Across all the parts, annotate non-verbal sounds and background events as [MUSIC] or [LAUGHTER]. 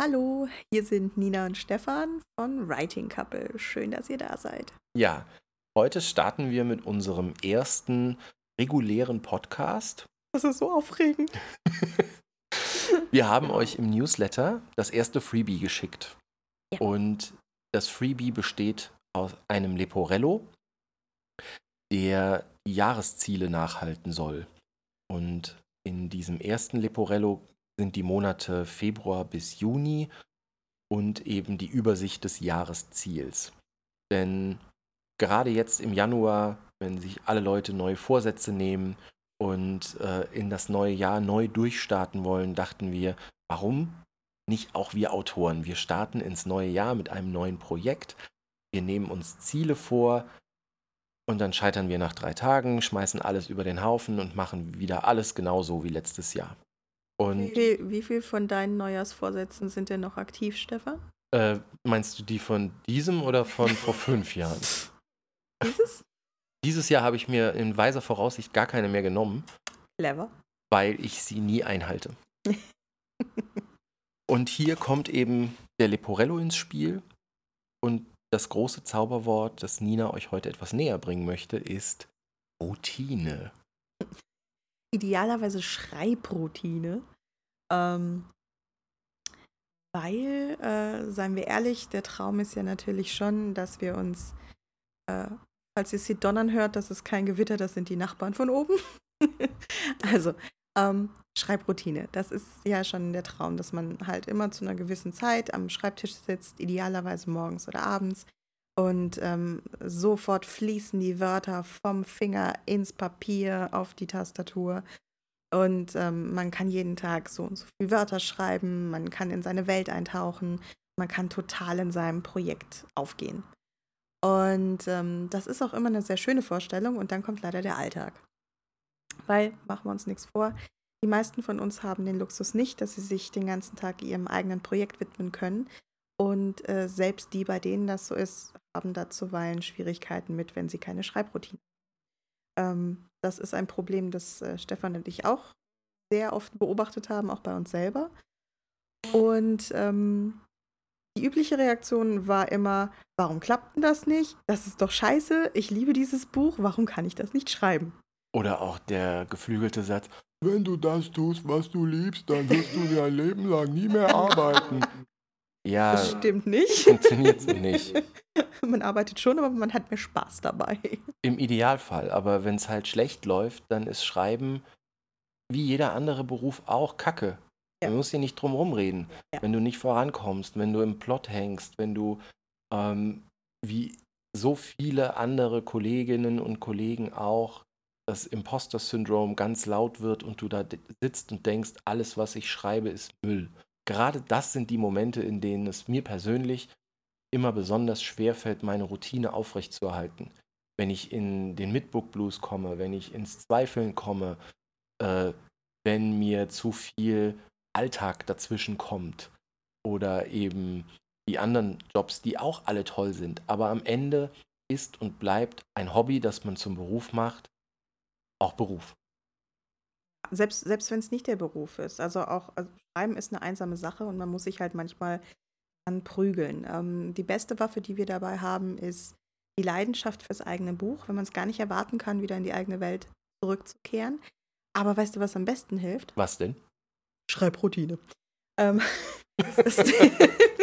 Hallo, hier sind Nina und Stefan von Writing Couple. Schön, dass ihr da seid. Ja, heute starten wir mit unserem ersten regulären Podcast. Das ist so aufregend. [LAUGHS] wir haben euch im Newsletter das erste Freebie geschickt. Ja. Und das Freebie besteht aus einem Leporello, der Jahresziele nachhalten soll. Und in diesem ersten Leporello sind die Monate Februar bis Juni und eben die Übersicht des Jahresziels. Denn gerade jetzt im Januar, wenn sich alle Leute neue Vorsätze nehmen und äh, in das neue Jahr neu durchstarten wollen, dachten wir, warum nicht auch wir Autoren? Wir starten ins neue Jahr mit einem neuen Projekt. Wir nehmen uns Ziele vor und dann scheitern wir nach drei Tagen, schmeißen alles über den Haufen und machen wieder alles genauso wie letztes Jahr. Und wie viel, wie viel von deinen Neujahrsvorsätzen sind denn noch aktiv, Stefan? Äh, meinst du die von diesem oder von vor [LAUGHS] fünf Jahren? Dieses? Dieses Jahr habe ich mir in weiser Voraussicht gar keine mehr genommen. Clever. Weil ich sie nie einhalte. [LAUGHS] und hier kommt eben der Leporello ins Spiel. Und das große Zauberwort, das Nina euch heute etwas näher bringen möchte, ist Routine idealerweise Schreibroutine. Ähm, weil, äh, seien wir ehrlich, der Traum ist ja natürlich schon, dass wir uns, äh, falls ihr sie donnern hört, das ist kein Gewitter, das sind die Nachbarn von oben. [LAUGHS] also, ähm, Schreibroutine, das ist ja schon der Traum, dass man halt immer zu einer gewissen Zeit am Schreibtisch sitzt, idealerweise morgens oder abends, und ähm, sofort fließen die Wörter vom Finger ins Papier auf die Tastatur. Und ähm, man kann jeden Tag so und so viele Wörter schreiben, man kann in seine Welt eintauchen, man kann total in seinem Projekt aufgehen. Und ähm, das ist auch immer eine sehr schöne Vorstellung und dann kommt leider der Alltag. Weil, machen wir uns nichts vor, die meisten von uns haben den Luxus nicht, dass sie sich den ganzen Tag ihrem eigenen Projekt widmen können. Und äh, selbst die, bei denen das so ist, haben da zuweilen Schwierigkeiten mit, wenn sie keine Schreibroutine haben. Ähm, das ist ein Problem, das äh, Stefan und ich auch sehr oft beobachtet haben, auch bei uns selber. Und ähm, die übliche Reaktion war immer, warum klappt denn das nicht? Das ist doch scheiße, ich liebe dieses Buch, warum kann ich das nicht schreiben? Oder auch der geflügelte Satz, wenn du das tust, was du liebst, dann wirst du dein Leben lang nie mehr [LAUGHS] arbeiten. Ja, das stimmt nicht. Funktioniert so nicht. [LAUGHS] man arbeitet schon, aber man hat mehr Spaß dabei. Im Idealfall. Aber wenn es halt schlecht läuft, dann ist Schreiben wie jeder andere Beruf auch Kacke. Ja. Man muss hier nicht drum rumreden. Ja. Wenn du nicht vorankommst, wenn du im Plot hängst, wenn du ähm, wie so viele andere Kolleginnen und Kollegen auch das Imposter-Syndrom ganz laut wird und du da sitzt und denkst, alles, was ich schreibe, ist Müll gerade das sind die Momente, in denen es mir persönlich immer besonders schwer fällt, meine Routine aufrechtzuerhalten. Wenn ich in den Midbook Blues komme, wenn ich ins Zweifeln komme, äh, wenn mir zu viel Alltag dazwischen kommt oder eben die anderen Jobs, die auch alle toll sind. Aber am Ende ist und bleibt ein Hobby, das man zum Beruf macht, auch Beruf. Selbst, selbst wenn es nicht der Beruf ist. Also auch also Schreiben ist eine einsame Sache und man muss sich halt manchmal anprügeln. Ähm, die beste Waffe, die wir dabei haben, ist die Leidenschaft fürs eigene Buch, wenn man es gar nicht erwarten kann, wieder in die eigene Welt zurückzukehren. Aber weißt du, was am besten hilft? Was denn? Schreibroutine. Ähm, [LAUGHS]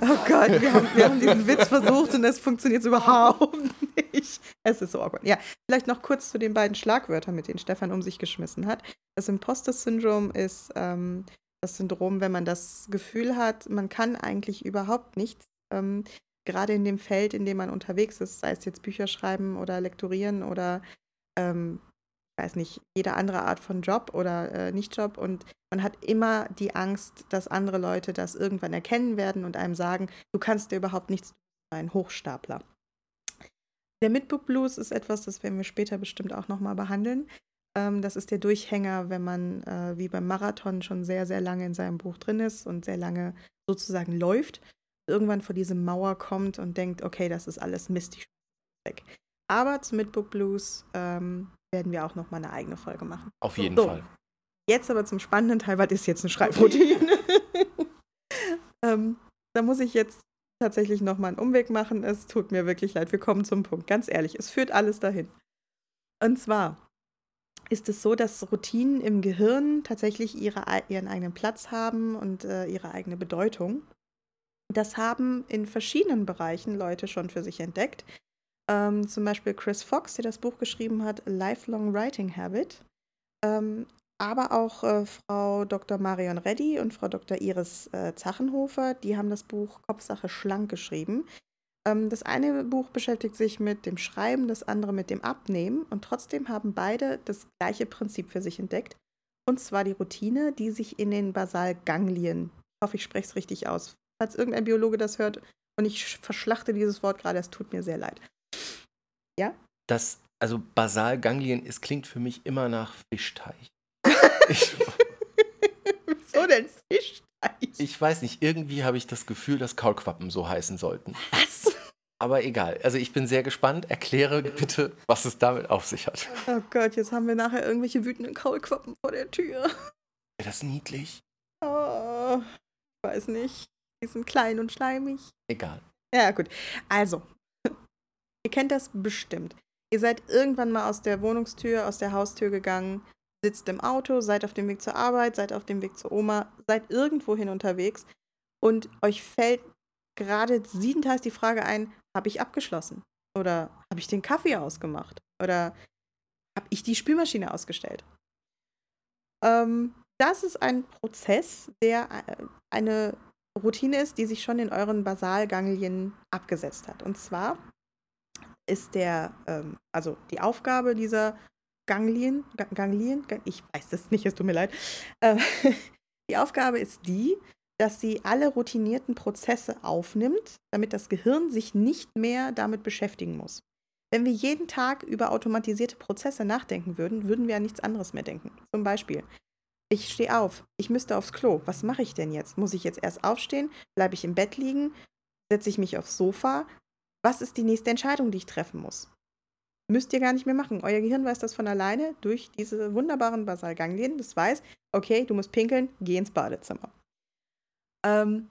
oh Gott, wir haben, wir haben diesen Witz versucht und es funktioniert überhaupt nicht. Es ist so awkward. Ja, vielleicht noch kurz zu den beiden Schlagwörtern, mit denen Stefan um sich geschmissen hat. Das Imposter-Syndrom ist ähm, das Syndrom, wenn man das Gefühl hat, man kann eigentlich überhaupt nichts. Ähm, gerade in dem Feld, in dem man unterwegs ist, sei es jetzt Bücher schreiben oder lektorieren oder ähm, weiß nicht, jede andere Art von Job oder äh, Nicht-Job. Und man hat immer die Angst, dass andere Leute das irgendwann erkennen werden und einem sagen, du kannst dir überhaupt nichts tun, ein Hochstapler. Der Midbook Blues ist etwas, das werden wir später bestimmt auch nochmal behandeln. Ähm, das ist der Durchhänger, wenn man äh, wie beim Marathon schon sehr, sehr lange in seinem Buch drin ist und sehr lange sozusagen läuft, irgendwann vor diese Mauer kommt und denkt, okay, das ist alles Mist, ich weg. Aber zum Midbook Blues ähm, werden wir auch nochmal eine eigene Folge machen. Auf jeden so, Fall. Jetzt aber zum spannenden Teil, was ist jetzt eine Schreibroutine? [LAUGHS] Ähm, da muss ich jetzt tatsächlich nochmal einen Umweg machen. Es tut mir wirklich leid. Wir kommen zum Punkt. Ganz ehrlich, es führt alles dahin. Und zwar ist es so, dass Routinen im Gehirn tatsächlich ihre, ihren eigenen Platz haben und äh, ihre eigene Bedeutung. Das haben in verschiedenen Bereichen Leute schon für sich entdeckt. Ähm, zum Beispiel Chris Fox, der das Buch geschrieben hat, Lifelong Writing Habit. Ähm, aber auch äh, Frau Dr. Marion Reddy und Frau Dr. Iris äh, Zachenhofer, die haben das Buch Kopfsache schlank geschrieben. Ähm, das eine Buch beschäftigt sich mit dem Schreiben, das andere mit dem Abnehmen und trotzdem haben beide das gleiche Prinzip für sich entdeckt. Und zwar die Routine, die sich in den Basalganglien, ich hoffe, ich spreche es richtig aus, falls irgendein Biologe das hört und ich verschlachte dieses Wort gerade, es tut mir sehr leid. Ja? Das, also Basalganglien, es klingt für mich immer nach Fischteich. [LAUGHS] Wieso denn Fischteich? Ich weiß nicht, irgendwie habe ich das Gefühl, dass Kaulquappen so heißen sollten. Was? Aber egal. Also ich bin sehr gespannt. Erkläre bitte, was es damit auf sich hat. Oh Gott, jetzt haben wir nachher irgendwelche wütenden Kaulquappen vor der Tür. Wäre das niedlich? Oh, ich weiß nicht. Die sind klein und schleimig. Egal. Ja, gut. Also, ihr kennt das bestimmt. Ihr seid irgendwann mal aus der Wohnungstür, aus der Haustür gegangen, sitzt im Auto, seid auf dem Weg zur Arbeit, seid auf dem Weg zur Oma, seid irgendwohin unterwegs und euch fällt gerade siebenteils die Frage ein, habe ich abgeschlossen? Oder habe ich den Kaffee ausgemacht? Oder habe ich die Spülmaschine ausgestellt? Ähm, das ist ein Prozess, der äh, eine Routine ist, die sich schon in euren Basalganglien abgesetzt hat. Und zwar ist der, ähm, also die Aufgabe dieser Ganglien, Ganglien, ich weiß es nicht, es tut mir leid. Äh, [LAUGHS] die Aufgabe ist die, dass sie alle routinierten Prozesse aufnimmt, damit das Gehirn sich nicht mehr damit beschäftigen muss. Wenn wir jeden Tag über automatisierte Prozesse nachdenken würden, würden wir an nichts anderes mehr denken. Zum Beispiel, ich stehe auf, ich müsste aufs Klo. Was mache ich denn jetzt? Muss ich jetzt erst aufstehen? Bleibe ich im Bett liegen? Setze ich mich aufs Sofa? Was ist die nächste Entscheidung, die ich treffen muss? Müsst ihr gar nicht mehr machen. Euer Gehirn weiß das von alleine durch diese wunderbaren Basalganglien. Das weiß, okay, du musst pinkeln, geh ins Badezimmer. Ähm,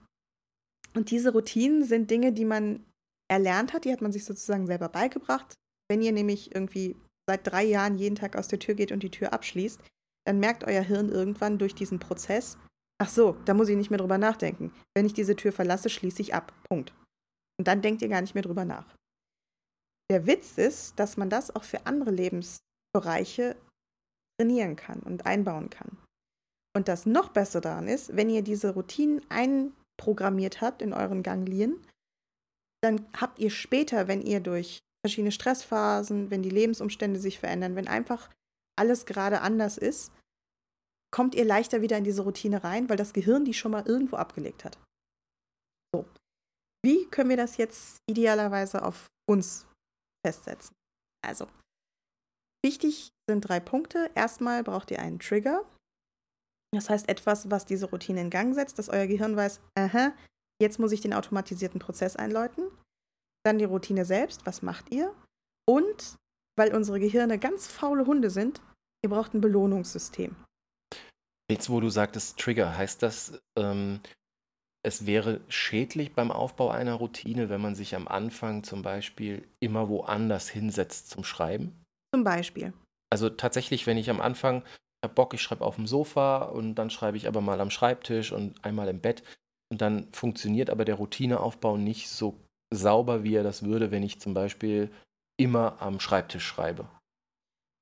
und diese Routinen sind Dinge, die man erlernt hat, die hat man sich sozusagen selber beigebracht. Wenn ihr nämlich irgendwie seit drei Jahren jeden Tag aus der Tür geht und die Tür abschließt, dann merkt euer Hirn irgendwann durch diesen Prozess, ach so, da muss ich nicht mehr drüber nachdenken. Wenn ich diese Tür verlasse, schließe ich ab. Punkt. Und dann denkt ihr gar nicht mehr drüber nach. Der Witz ist, dass man das auch für andere Lebensbereiche trainieren kann und einbauen kann. Und das noch besser daran ist, wenn ihr diese Routinen einprogrammiert habt in euren Ganglien, dann habt ihr später, wenn ihr durch verschiedene Stressphasen, wenn die Lebensumstände sich verändern, wenn einfach alles gerade anders ist, kommt ihr leichter wieder in diese Routine rein, weil das Gehirn die schon mal irgendwo abgelegt hat. So. Wie können wir das jetzt idealerweise auf uns festsetzen. Also, wichtig sind drei Punkte. Erstmal braucht ihr einen Trigger. Das heißt etwas, was diese Routine in Gang setzt, dass euer Gehirn weiß, aha, jetzt muss ich den automatisierten Prozess einläuten. Dann die Routine selbst, was macht ihr? Und, weil unsere Gehirne ganz faule Hunde sind, ihr braucht ein Belohnungssystem. Jetzt, wo du sagtest Trigger, heißt das, ähm, es wäre schädlich beim Aufbau einer Routine, wenn man sich am Anfang zum Beispiel immer woanders hinsetzt zum Schreiben? Zum Beispiel. Also tatsächlich, wenn ich am Anfang habe Bock, ich schreibe auf dem Sofa und dann schreibe ich aber mal am Schreibtisch und einmal im Bett und dann funktioniert aber der Routineaufbau nicht so sauber, wie er das würde, wenn ich zum Beispiel immer am Schreibtisch schreibe.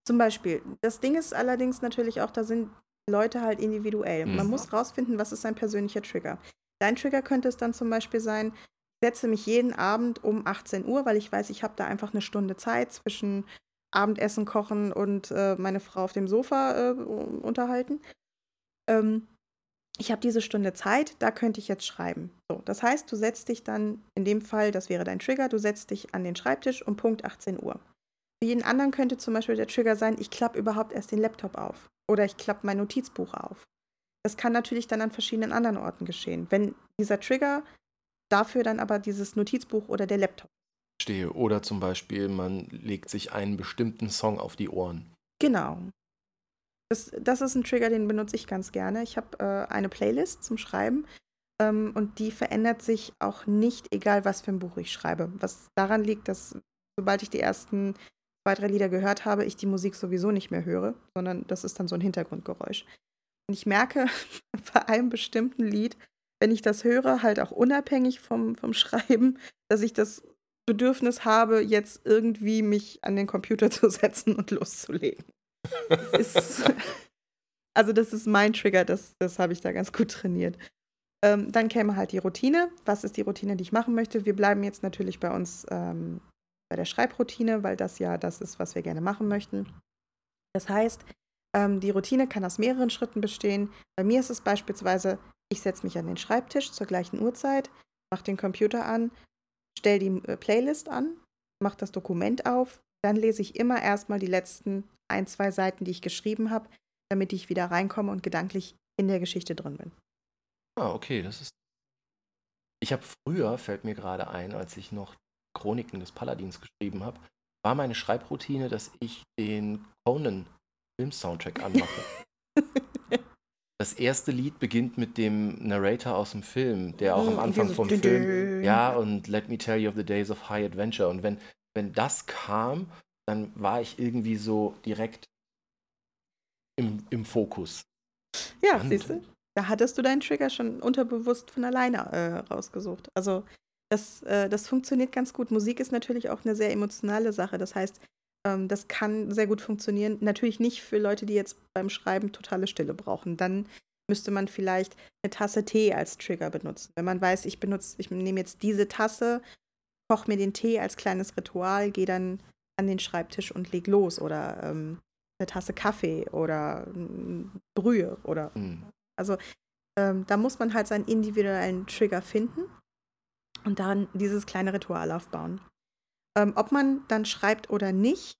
Zum Beispiel. Das Ding ist allerdings natürlich auch, da sind Leute halt individuell. Mhm. Man muss rausfinden, was ist sein persönlicher Trigger. Dein Trigger könnte es dann zum Beispiel sein, setze mich jeden Abend um 18 Uhr, weil ich weiß, ich habe da einfach eine Stunde Zeit zwischen Abendessen kochen und äh, meine Frau auf dem Sofa äh, unterhalten. Ähm, ich habe diese Stunde Zeit, da könnte ich jetzt schreiben. So, das heißt, du setzt dich dann, in dem Fall, das wäre dein Trigger, du setzt dich an den Schreibtisch um Punkt 18 Uhr. Für jeden anderen könnte zum Beispiel der Trigger sein, ich klappe überhaupt erst den Laptop auf. Oder ich klappe mein Notizbuch auf. Das kann natürlich dann an verschiedenen anderen Orten geschehen. Wenn dieser Trigger dafür dann aber dieses Notizbuch oder der Laptop. Stehe. Oder zum Beispiel, man legt sich einen bestimmten Song auf die Ohren. Genau. Das, das ist ein Trigger, den benutze ich ganz gerne. Ich habe äh, eine Playlist zum Schreiben ähm, und die verändert sich auch nicht, egal was für ein Buch ich schreibe. Was daran liegt, dass sobald ich die ersten zwei, drei Lieder gehört habe, ich die Musik sowieso nicht mehr höre, sondern das ist dann so ein Hintergrundgeräusch. Und ich merke [LAUGHS] bei einem bestimmten Lied, wenn ich das höre, halt auch unabhängig vom, vom Schreiben, dass ich das Bedürfnis habe, jetzt irgendwie mich an den Computer [LAUGHS] zu setzen und loszulegen. [LAUGHS] ist, also das ist mein Trigger, das, das habe ich da ganz gut trainiert. Ähm, dann käme halt die Routine. Was ist die Routine, die ich machen möchte? Wir bleiben jetzt natürlich bei uns ähm, bei der Schreibroutine, weil das ja das ist, was wir gerne machen möchten. Das heißt, ähm, die Routine kann aus mehreren Schritten bestehen. Bei mir ist es beispielsweise, ich setze mich an den Schreibtisch zur gleichen Uhrzeit, mache den Computer an, stelle die äh, Playlist an, mache das Dokument auf, dann lese ich immer erstmal die letzten ein, zwei Seiten, die ich geschrieben habe, damit ich wieder reinkomme und gedanklich in der Geschichte drin bin. Ah, okay, das ist. Ich habe früher, fällt mir gerade ein, als ich noch Chroniken des Paladins geschrieben habe, war meine Schreibroutine, dass ich den Conan Film-Soundtrack anmache. [LAUGHS] das erste Lied beginnt mit dem Narrator aus dem Film, der auch am hm, Anfang vom Film, ja, und Let Me Tell You of the Days of High Adventure. Und wenn, wenn das kam, dann war ich irgendwie so direkt im, im Fokus. Ja, siehst du, da hattest du deinen Trigger schon unterbewusst von alleine äh, rausgesucht. Also das, äh, das funktioniert ganz gut. Musik ist natürlich auch eine sehr emotionale Sache. Das heißt, ähm, das kann sehr gut funktionieren. Natürlich nicht für Leute, die jetzt beim Schreiben totale Stille brauchen. Dann müsste man vielleicht eine Tasse Tee als Trigger benutzen. Wenn man weiß, ich benutze, ich nehme jetzt diese Tasse, koche mir den Tee als kleines Ritual, gehe dann an den Schreibtisch und leg los oder ähm, eine Tasse Kaffee oder äh, Brühe oder mhm. also ähm, da muss man halt seinen individuellen Trigger finden und dann dieses kleine Ritual aufbauen. Ähm, ob man dann schreibt oder nicht,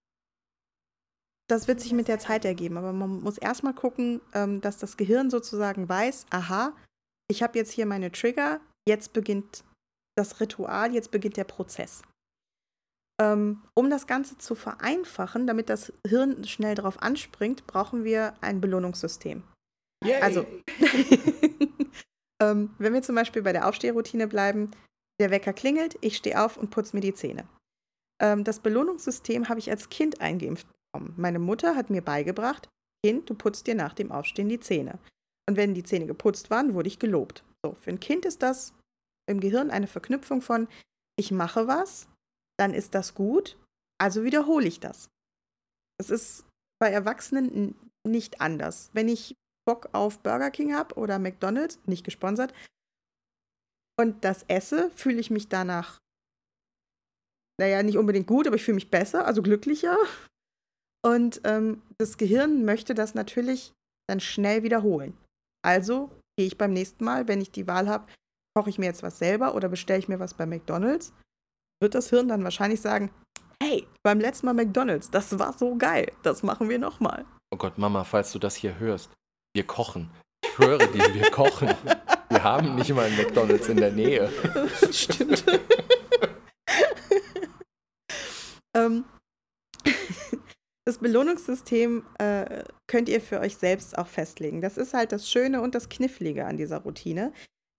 das wird sich mit der Zeit ergeben. Aber man muss erstmal gucken, ähm, dass das Gehirn sozusagen weiß, aha, ich habe jetzt hier meine Trigger, jetzt beginnt das Ritual, jetzt beginnt der Prozess. Ähm, um das Ganze zu vereinfachen, damit das Hirn schnell darauf anspringt, brauchen wir ein Belohnungssystem. Yay. Also, [LAUGHS] ähm, wenn wir zum Beispiel bei der Aufstehroutine bleiben, der Wecker klingelt, ich stehe auf und putze mir die Zähne. Ähm, das Belohnungssystem habe ich als Kind eingeimpft bekommen. Meine Mutter hat mir beigebracht, Kind, du putzt dir nach dem Aufstehen die Zähne. Und wenn die Zähne geputzt waren, wurde ich gelobt. So, für ein Kind ist das im Gehirn eine Verknüpfung von, ich mache was, dann ist das gut, also wiederhole ich das. Es ist bei Erwachsenen nicht anders. Wenn ich Bock auf Burger King habe oder McDonald's, nicht gesponsert, und das esse, fühle ich mich danach, naja, nicht unbedingt gut, aber ich fühle mich besser, also glücklicher. Und ähm, das Gehirn möchte das natürlich dann schnell wiederholen. Also gehe ich beim nächsten Mal, wenn ich die Wahl habe, koche ich mir jetzt was selber oder bestelle ich mir was bei McDonald's, wird das Hirn dann wahrscheinlich sagen, hey, beim letzten Mal McDonald's, das war so geil, das machen wir nochmal. Oh Gott, Mama, falls du das hier hörst, wir kochen. Ich höre dir, wir kochen. Wir haben nicht mal einen McDonalds in der Nähe. [LAUGHS] Stimmt. Ähm, [LAUGHS] das Belohnungssystem äh, könnt ihr für euch selbst auch festlegen. Das ist halt das Schöne und das Knifflige an dieser Routine.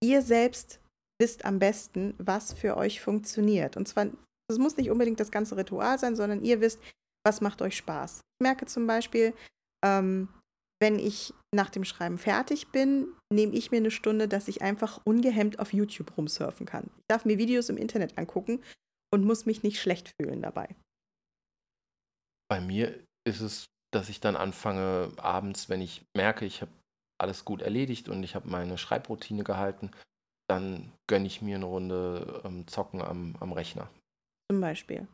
Ihr selbst wisst am besten, was für euch funktioniert. Und zwar, es muss nicht unbedingt das ganze Ritual sein, sondern ihr wisst, was macht euch Spaß. Ich merke zum Beispiel, ähm, wenn ich nach dem Schreiben fertig bin, nehme ich mir eine Stunde, dass ich einfach ungehemmt auf YouTube rumsurfen kann. Ich darf mir Videos im Internet angucken und muss mich nicht schlecht fühlen dabei. Bei mir ist es, dass ich dann anfange, abends, wenn ich merke, ich habe alles gut erledigt und ich habe meine Schreibroutine gehalten, dann gönne ich mir eine Runde ähm, Zocken am, am Rechner. Zum Beispiel.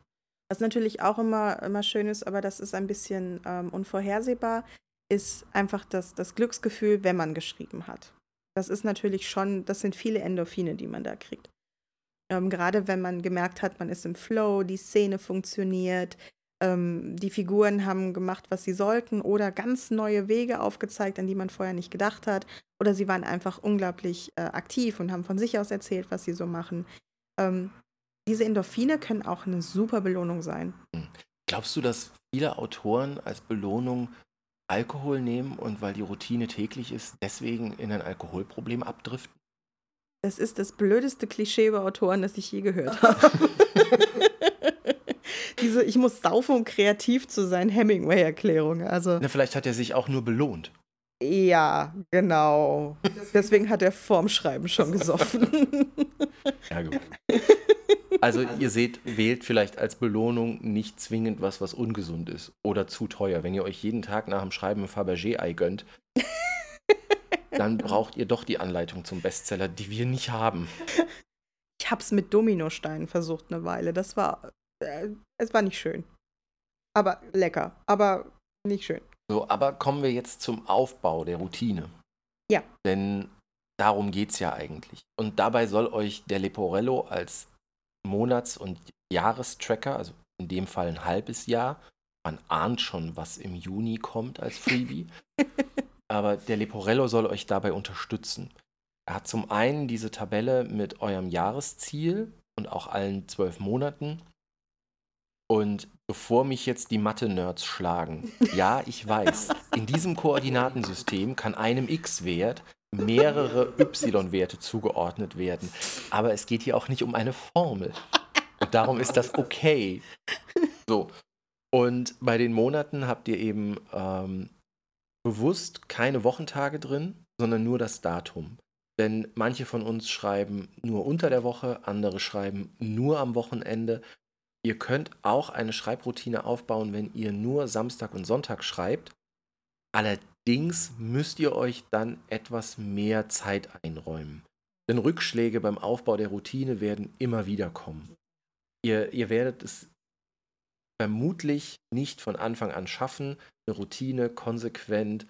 Was natürlich auch immer, immer schön ist, aber das ist ein bisschen ähm, unvorhersehbar ist einfach das, das Glücksgefühl, wenn man geschrieben hat. Das ist natürlich schon, das sind viele Endorphine, die man da kriegt. Ähm, gerade wenn man gemerkt hat, man ist im Flow, die Szene funktioniert, ähm, die Figuren haben gemacht, was sie sollten oder ganz neue Wege aufgezeigt, an die man vorher nicht gedacht hat. Oder sie waren einfach unglaublich äh, aktiv und haben von sich aus erzählt, was sie so machen. Ähm, diese Endorphine können auch eine super Belohnung sein. Hm. Glaubst du, dass viele Autoren als Belohnung Alkohol nehmen und weil die Routine täglich ist, deswegen in ein Alkoholproblem abdriften? das ist das blödeste Klischee über Autoren, das ich je gehört [LAUGHS] habe. Diese Ich muss saufen, um kreativ zu sein, Hemingway-Erklärung. Also, Na, vielleicht hat er sich auch nur belohnt. ja, genau. Deswegen hat er vorm Schreiben schon gesoffen. [LAUGHS] Ja, gut. Also ihr seht, wählt vielleicht als Belohnung nicht zwingend was, was ungesund ist oder zu teuer. Wenn ihr euch jeden Tag nach dem Schreiben ein Fabergé-Ei gönnt, [LAUGHS] dann braucht ihr doch die Anleitung zum Bestseller, die wir nicht haben. Ich hab's mit Dominosteinen versucht eine Weile. Das war, äh, es war nicht schön. Aber lecker, aber nicht schön. So, aber kommen wir jetzt zum Aufbau der Routine. Ja. Denn darum geht es ja eigentlich. Und dabei soll euch der Leporello als Monats- und Jahrestracker, also in dem Fall ein halbes Jahr, man ahnt schon, was im Juni kommt als Freebie, [LAUGHS] aber der Leporello soll euch dabei unterstützen. Er hat zum einen diese Tabelle mit eurem Jahresziel und auch allen zwölf Monaten. Und bevor mich jetzt die Mathe-Nerds schlagen, ja, ich weiß, in diesem Koordinatensystem kann einem x-Wert mehrere y-Werte zugeordnet werden. Aber es geht hier auch nicht um eine Formel. Und darum ist das okay. So. Und bei den Monaten habt ihr eben ähm, bewusst keine Wochentage drin, sondern nur das Datum. Denn manche von uns schreiben nur unter der Woche, andere schreiben nur am Wochenende. Ihr könnt auch eine Schreibroutine aufbauen, wenn ihr nur Samstag und Sonntag schreibt. Allerdings müsst ihr euch dann etwas mehr Zeit einräumen. Denn Rückschläge beim Aufbau der Routine werden immer wieder kommen. Ihr, ihr werdet es vermutlich nicht von Anfang an schaffen, eine Routine konsequent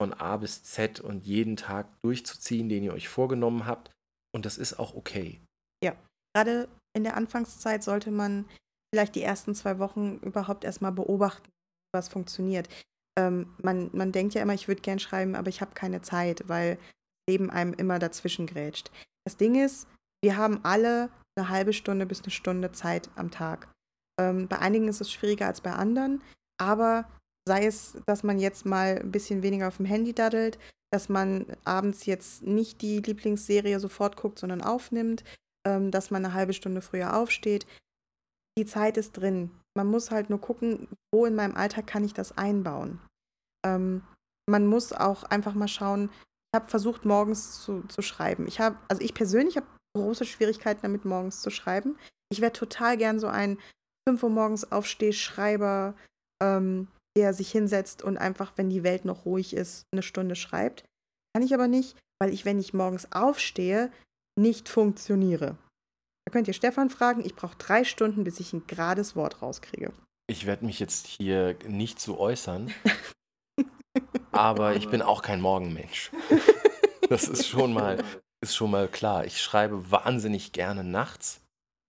von A bis Z und jeden Tag durchzuziehen, den ihr euch vorgenommen habt. Und das ist auch okay. Ja, gerade in der Anfangszeit sollte man vielleicht die ersten zwei Wochen überhaupt erstmal beobachten, was funktioniert. Ähm, man, man denkt ja immer, ich würde gern schreiben, aber ich habe keine Zeit, weil das Leben einem immer dazwischen grätscht. Das Ding ist, wir haben alle eine halbe Stunde bis eine Stunde Zeit am Tag. Ähm, bei einigen ist es schwieriger als bei anderen, aber sei es, dass man jetzt mal ein bisschen weniger auf dem Handy daddelt, dass man abends jetzt nicht die Lieblingsserie sofort guckt, sondern aufnimmt, ähm, dass man eine halbe Stunde früher aufsteht. Die Zeit ist drin. Man muss halt nur gucken, wo in meinem Alltag kann ich das einbauen. Ähm, man muss auch einfach mal schauen, ich habe versucht, morgens zu, zu schreiben. Ich habe, also ich persönlich habe große Schwierigkeiten damit, morgens zu schreiben. Ich wäre total gern so ein 5 Uhr morgens Aufstehschreiber, ähm, der sich hinsetzt und einfach, wenn die Welt noch ruhig ist, eine Stunde schreibt. Kann ich aber nicht, weil ich, wenn ich morgens aufstehe, nicht funktioniere. Da könnt ihr Stefan fragen, ich brauche drei Stunden, bis ich ein gerades Wort rauskriege. Ich werde mich jetzt hier nicht zu äußern, [LAUGHS] aber ich bin auch kein Morgenmensch. Das ist schon mal, ist schon mal klar. Ich schreibe wahnsinnig gerne nachts.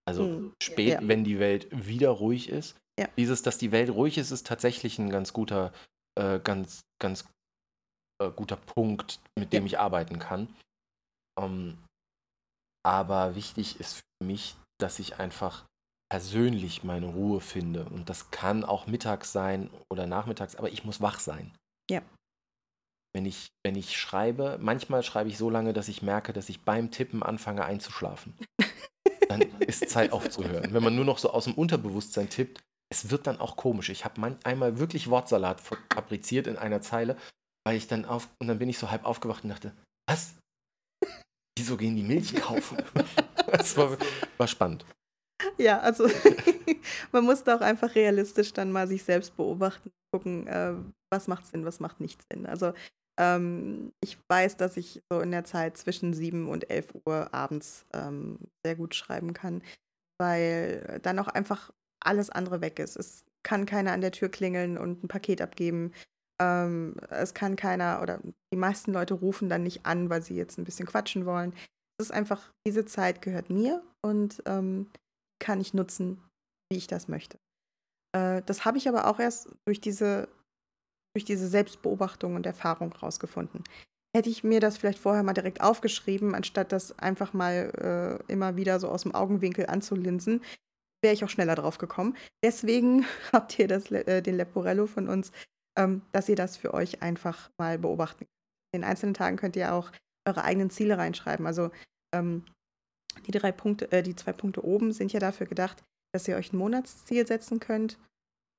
Also Hm, spät, ja. wenn die Welt wieder ruhig ist. Ja. Dieses, dass die Welt ruhig ist, ist tatsächlich ein ganz guter, äh, ganz, ganz äh, guter Punkt, mit dem Ja. ich arbeiten kann. Ähm, aber wichtig ist für mich, dass ich einfach persönlich meine Ruhe finde. Und das kann auch mittags sein oder nachmittags, aber ich muss wach sein. Ja. Wenn ich, wenn ich schreibe, manchmal schreibe ich so lange, dass ich merke, dass ich beim Tippen anfange einzuschlafen. Dann [LAUGHS] ist Zeit aufzuhören. Wenn man nur noch so aus dem Unterbewusstsein tippt, es wird dann auch komisch. Ich habe einmal wirklich Wortsalat fabriziert in einer Zeile, weil ich dann auf und dann bin ich so halb aufgewacht und dachte, was? Wieso gehen die Milch kaufen? [LAUGHS] Das war, war spannend. Ja, also [LAUGHS] man muss da auch einfach realistisch dann mal sich selbst beobachten, gucken, äh, was macht Sinn, was macht nicht Sinn. Also ähm, ich weiß, dass ich so in der Zeit zwischen 7 und 11 Uhr abends ähm, sehr gut schreiben kann, weil dann auch einfach alles andere weg ist. Es kann keiner an der Tür klingeln und ein Paket abgeben. Ähm, es kann keiner oder die meisten Leute rufen dann nicht an, weil sie jetzt ein bisschen quatschen wollen. Es ist einfach, diese Zeit gehört mir und ähm, kann ich nutzen, wie ich das möchte. Äh, das habe ich aber auch erst durch diese, durch diese Selbstbeobachtung und Erfahrung rausgefunden. Hätte ich mir das vielleicht vorher mal direkt aufgeschrieben, anstatt das einfach mal äh, immer wieder so aus dem Augenwinkel anzulinsen, wäre ich auch schneller drauf gekommen. Deswegen [LAUGHS] habt ihr das, äh, den Leporello von uns, ähm, dass ihr das für euch einfach mal beobachten könnt. In den einzelnen Tagen könnt ihr auch eure eigenen Ziele reinschreiben. Also ähm, die drei Punkte, äh, die zwei Punkte oben sind ja dafür gedacht, dass ihr euch ein Monatsziel setzen könnt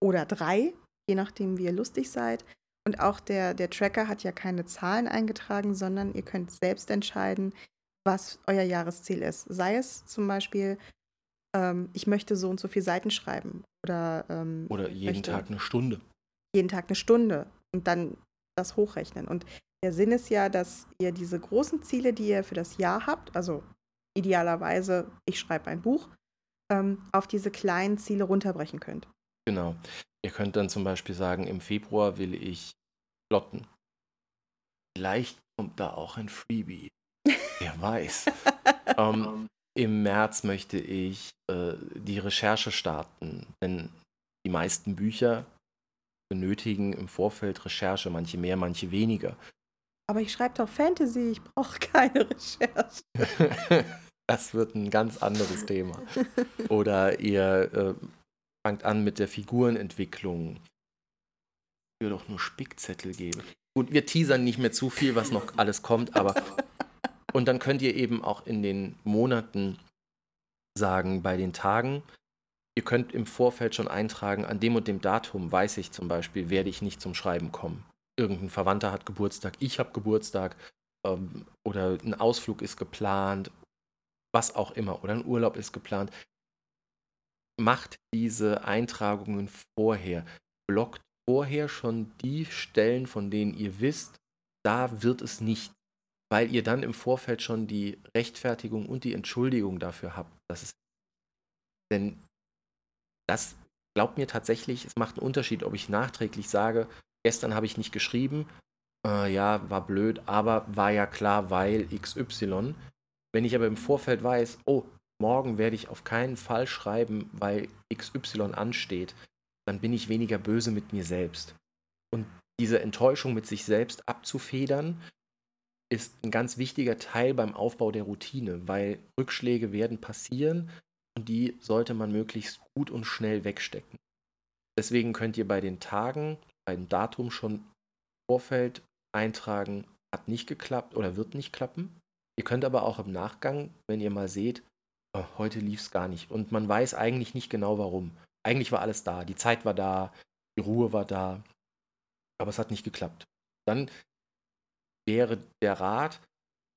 oder drei, je nachdem, wie ihr lustig seid. Und auch der, der Tracker hat ja keine Zahlen eingetragen, sondern ihr könnt selbst entscheiden, was euer Jahresziel ist. Sei es zum Beispiel, ähm, ich möchte so und so viele Seiten schreiben. Oder, ähm, oder jeden Tag eine Stunde. Jeden Tag eine Stunde. Und dann das hochrechnen. Und der Sinn ist ja, dass ihr diese großen Ziele, die ihr für das Jahr habt, also idealerweise, ich schreibe ein Buch, ähm, auf diese kleinen Ziele runterbrechen könnt. Genau. Ihr könnt dann zum Beispiel sagen, im Februar will ich plotten. Vielleicht kommt da auch ein Freebie. [LAUGHS] Wer weiß. [LAUGHS] ähm, Im März möchte ich äh, die Recherche starten, denn die meisten Bücher benötigen im Vorfeld Recherche, manche mehr, manche weniger. Aber ich schreibe doch Fantasy, ich brauche keine Recherche. [LAUGHS] das wird ein ganz anderes Thema. Oder ihr äh, fangt an mit der Figurenentwicklung. Ich würde doch nur Spickzettel geben. Gut, wir teasern nicht mehr zu viel, was noch alles kommt, aber. [LAUGHS] Und dann könnt ihr eben auch in den Monaten sagen, bei den Tagen, ihr könnt im Vorfeld schon eintragen, an dem und dem Datum weiß ich zum Beispiel, werde ich nicht zum Schreiben kommen. Irgendein Verwandter hat Geburtstag, ich habe Geburtstag ähm, oder ein Ausflug ist geplant, was auch immer, oder ein Urlaub ist geplant macht diese Eintragungen vorher. Blockt vorher schon die Stellen, von denen ihr wisst, da wird es nicht. Weil ihr dann im Vorfeld schon die Rechtfertigung und die Entschuldigung dafür habt. Dass es denn das glaubt mir tatsächlich, es macht einen Unterschied, ob ich nachträglich sage, gestern habe ich nicht geschrieben, äh, ja, war blöd, aber war ja klar, weil XY. Wenn ich aber im Vorfeld weiß, oh, morgen werde ich auf keinen Fall schreiben, weil XY ansteht, dann bin ich weniger böse mit mir selbst. Und diese Enttäuschung mit sich selbst abzufedern, ist ein ganz wichtiger Teil beim Aufbau der Routine, weil Rückschläge werden passieren und die sollte man möglichst gut und schnell wegstecken. Deswegen könnt ihr bei den Tagen, bei dem Datum schon im Vorfeld eintragen, hat nicht geklappt oder wird nicht klappen. Ihr könnt aber auch im Nachgang, wenn ihr mal seht, oh, heute lief es gar nicht. Und man weiß eigentlich nicht genau warum. Eigentlich war alles da. Die Zeit war da, die Ruhe war da. Aber es hat nicht geklappt. Dann wäre der Rat,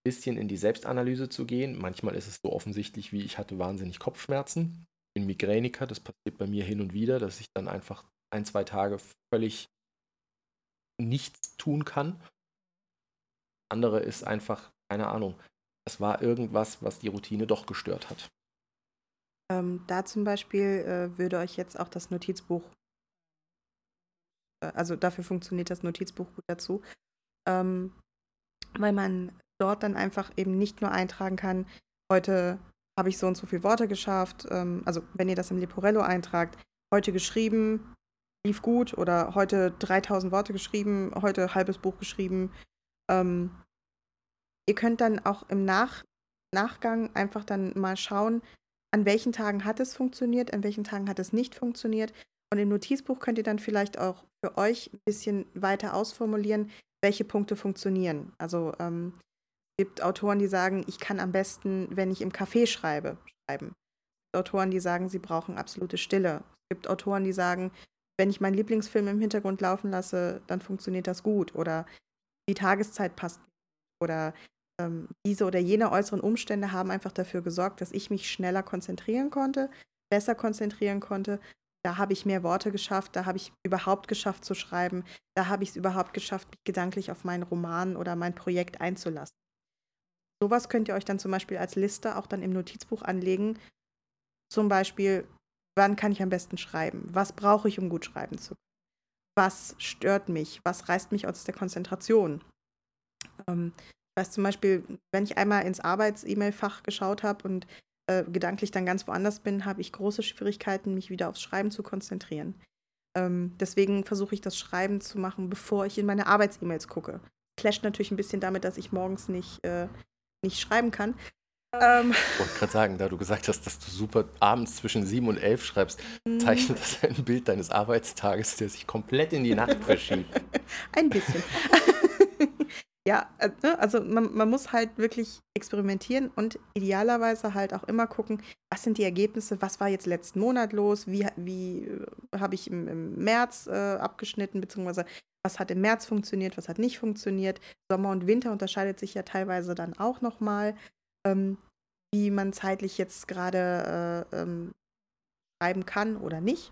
bisschen in die Selbstanalyse zu gehen. Manchmal ist es so offensichtlich, wie ich hatte wahnsinnig Kopfschmerzen. Ich bin Migräniker, das passiert bei mir hin und wieder, dass ich dann einfach ein, zwei Tage völlig nichts tun kann. Andere ist einfach, keine Ahnung, es war irgendwas, was die Routine doch gestört hat. Ähm, da zum Beispiel äh, würde euch jetzt auch das Notizbuch, äh, also dafür funktioniert das Notizbuch gut dazu, ähm, weil man dort dann einfach eben nicht nur eintragen kann, heute habe ich so und so viele Worte geschafft, ähm, also wenn ihr das im Leporello eintragt, heute geschrieben, lief gut oder heute 3000 Worte geschrieben, heute halbes Buch geschrieben, ähm, ihr könnt dann auch im Nach Nachgang einfach dann mal schauen, an welchen Tagen hat es funktioniert, an welchen Tagen hat es nicht funktioniert. Und im Notizbuch könnt ihr dann vielleicht auch für euch ein bisschen weiter ausformulieren, welche Punkte funktionieren. Also ähm, gibt Autoren, die sagen, ich kann am besten, wenn ich im Café schreibe, schreiben. Es gibt Autoren, die sagen, sie brauchen absolute Stille. Es gibt Autoren, die sagen, wenn ich meinen Lieblingsfilm im Hintergrund laufen lasse, dann funktioniert das gut. Oder die Tageszeit passt. Oder ähm, diese oder jene äußeren Umstände haben einfach dafür gesorgt, dass ich mich schneller konzentrieren konnte, besser konzentrieren konnte. Da habe ich mehr Worte geschafft, da habe ich überhaupt geschafft zu schreiben, da habe ich es überhaupt geschafft, mich gedanklich auf meinen Roman oder mein Projekt einzulassen. Sowas könnt ihr euch dann zum Beispiel als Liste auch dann im Notizbuch anlegen. Zum Beispiel, wann kann ich am besten schreiben? Was brauche ich, um gut schreiben zu können? Was stört mich? Was reißt mich aus der Konzentration? Ähm, weiß zum Beispiel, wenn ich einmal ins Arbeits-E-Mail-Fach geschaut habe und äh, gedanklich dann ganz woanders bin, habe ich große Schwierigkeiten, mich wieder aufs Schreiben zu konzentrieren. Ähm, deswegen versuche ich das Schreiben zu machen, bevor ich in meine Arbeits-E-Mails gucke. Clasht natürlich ein bisschen damit, dass ich morgens nicht, äh, nicht schreiben kann. Ähm, ich wollte gerade sagen, da du gesagt hast, dass du super abends zwischen sieben und elf schreibst, mhm. zeichnet das ein Bild deines Arbeitstages, der sich komplett in die Nacht verschiebt. [LAUGHS] ein bisschen. [LAUGHS] Ja, äh, ne, also man, man muss halt wirklich experimentieren und idealerweise halt auch immer gucken, was sind die Ergebnisse, was war jetzt letzten Monat los, wie, wie äh, habe ich im, im März äh, abgeschnitten, beziehungsweise was hat im März funktioniert, was hat nicht funktioniert. Sommer und Winter unterscheidet sich ja teilweise dann auch nochmal, ähm, wie man zeitlich jetzt gerade äh, ähm, schreiben kann oder nicht.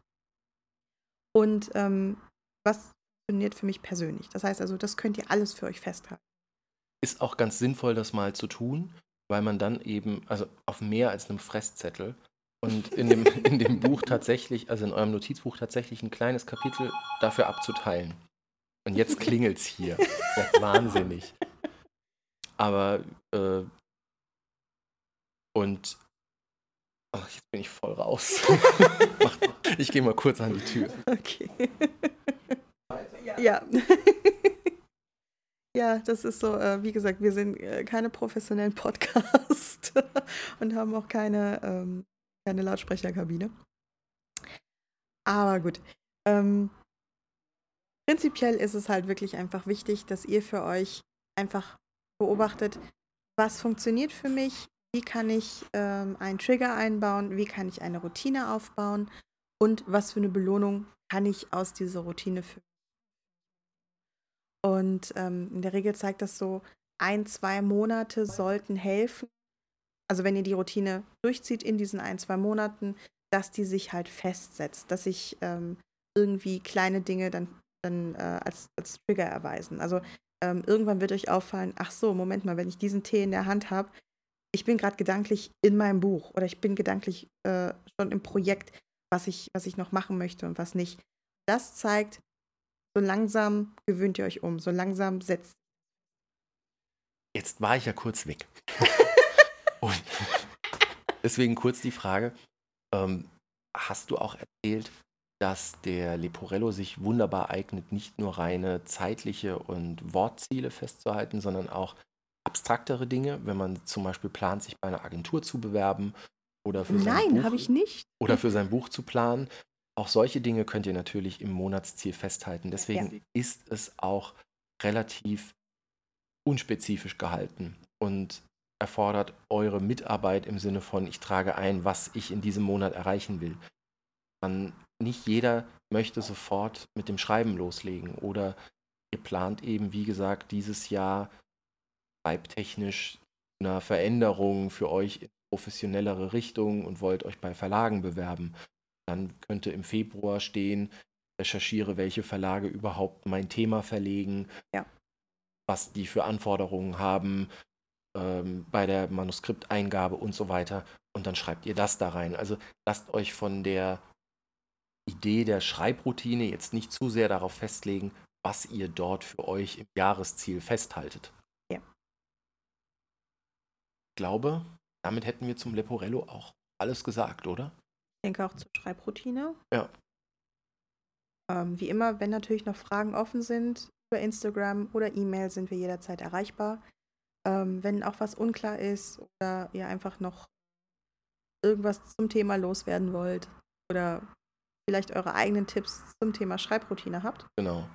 Und ähm, was funktioniert für mich persönlich. Das heißt also, das könnt ihr alles für euch festhalten. Ist auch ganz sinnvoll, das mal zu tun, weil man dann eben, also auf mehr als einem Fresszettel und in dem, [LAUGHS] in dem Buch tatsächlich, also in eurem Notizbuch tatsächlich ein kleines Kapitel dafür abzuteilen. Und jetzt klingelt es hier. [LAUGHS] Ja, wahnsinnig. Aber, äh, und, ach, jetzt bin ich voll raus. [LAUGHS] ich gehe mal kurz an die Tür. Okay. Ja. [LAUGHS] ja, das ist so, äh, wie gesagt, wir sind äh, keine professionellen Podcasts [LAUGHS] und haben auch keine, ähm, keine Lautsprecherkabine. Aber gut. Ähm, prinzipiell ist es halt wirklich einfach wichtig, dass ihr für euch einfach beobachtet, was funktioniert für mich, wie kann ich ähm, einen Trigger einbauen, wie kann ich eine Routine aufbauen und was für eine Belohnung kann ich aus dieser Routine für und ähm, in der Regel zeigt das so, ein, zwei Monate sollten helfen. Also wenn ihr die Routine durchzieht in diesen ein, zwei Monaten, dass die sich halt festsetzt, dass sich ähm, irgendwie kleine Dinge dann, dann äh, als, als Trigger erweisen. Also ähm, irgendwann wird euch auffallen, ach so, Moment mal, wenn ich diesen Tee in der Hand habe, ich bin gerade gedanklich in meinem Buch oder ich bin gedanklich äh, schon im Projekt, was ich, was ich noch machen möchte und was nicht. Das zeigt, so langsam gewöhnt ihr euch um, so langsam setzt. Jetzt war ich ja kurz weg. [LAUGHS] Und [LAUGHS] deswegen kurz die Frage: ähm, Hast du auch erzählt, dass der Leporello sich wunderbar eignet, nicht nur reine zeitliche und Wortziele festzuhalten, sondern auch abstraktere Dinge, wenn man zum Beispiel plant, sich bei einer Agentur zu bewerben oder für Nein, habe ich nicht. Oder für sein Buch zu planen, auch solche Dinge könnt ihr natürlich im Monatsziel festhalten. Deswegen ja. ist es auch relativ unspezifisch gehalten und erfordert eure Mitarbeit im Sinne von, ich trage ein, was ich in diesem Monat erreichen will. Man, nicht jeder möchte sofort mit dem Schreiben loslegen oder ihr plant eben, wie gesagt, dieses Jahr schreibtechnisch eine Veränderung für euch in professionellere Richtung und wollt euch bei Verlagen bewerben dann könnte im Februar stehen, recherchiere, welche Verlage überhaupt mein Thema verlegen, ja. was die für Anforderungen haben ähm, bei der Manuskripteingabe und so weiter. Und dann schreibt ihr das da rein. Also lasst euch von der Idee der Schreibroutine jetzt nicht zu sehr darauf festlegen, was ihr dort für euch im Jahresziel festhaltet. Ja. Ich glaube, damit hätten wir zum Leporello auch alles gesagt, oder? Denke auch zur Schreibroutine. Ja. Ähm, wie immer, wenn natürlich noch Fragen offen sind, über Instagram oder E-Mail sind wir jederzeit erreichbar. Ähm, wenn auch was unklar ist oder ihr einfach noch irgendwas zum Thema loswerden wollt oder vielleicht eure eigenen Tipps zum Thema Schreibroutine habt. Genau.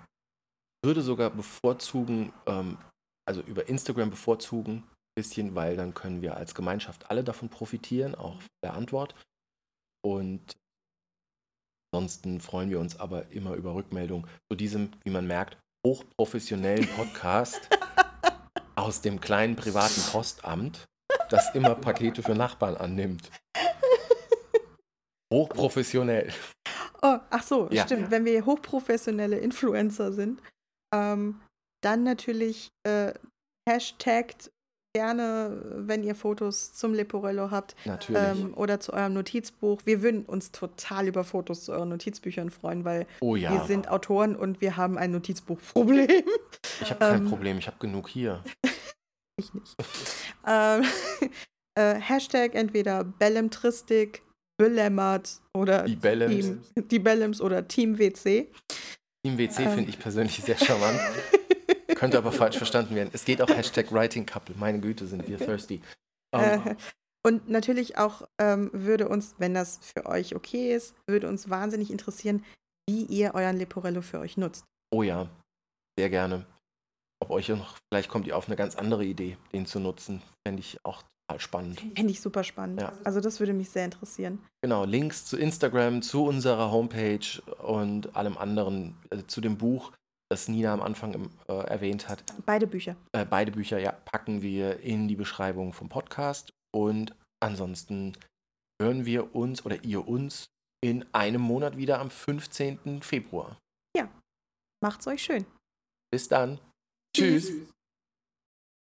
Würde sogar bevorzugen, ähm, also über Instagram bevorzugen, bisschen, weil dann können wir als Gemeinschaft alle davon profitieren, auch der Antwort. Und ansonsten freuen wir uns aber immer über Rückmeldungen zu diesem, wie man merkt, hochprofessionellen Podcast [LAUGHS] aus dem kleinen privaten Postamt, das immer Pakete für Nachbarn annimmt. Hochprofessionell. Oh, ach so, ja. stimmt. Wenn wir hochprofessionelle Influencer sind, ähm, dann natürlich äh, Hashtag gerne, wenn ihr Fotos zum Leporello habt ähm, oder zu eurem Notizbuch. Wir würden uns total über Fotos zu euren Notizbüchern freuen, weil oh ja. wir sind Autoren und wir haben ein Notizbuchproblem. [LAUGHS] Ich habe kein ähm, Problem, ich habe genug hier. [LAUGHS] ich nicht. ähm, [LAUGHS] äh, Hashtag entweder Bellemtristik, Belämmert oder die Bellems. Team, die Bellems oder Team WC. Team WC finde ähm. ich persönlich sehr charmant. Könnte aber falsch verstanden werden. Es geht auch Hashtag Writing Couple. Meine Güte, sind wir thirsty. Um, äh, und natürlich auch ähm, würde uns, wenn das für euch okay ist, würde uns wahnsinnig interessieren, wie ihr euren Leporello für euch nutzt. Oh ja, sehr gerne. ob euch noch, vielleicht kommt ihr auf eine ganz andere Idee, den zu nutzen. Fände ich auch total spannend. Fände ich super spannend. Ja. Also das würde mich sehr interessieren. Genau, Links zu Instagram, zu unserer Homepage und allem anderen, also zu dem Buch, das Nina am Anfang äh, erwähnt hat. Beide Bücher. Äh, beide Bücher, ja, packen wir in die Beschreibung vom Podcast. Und ansonsten hören wir uns oder ihr uns in einem Monat wieder am 15. Februar. Ja, macht's euch schön. Bis dann. Tschüss. Tschüss.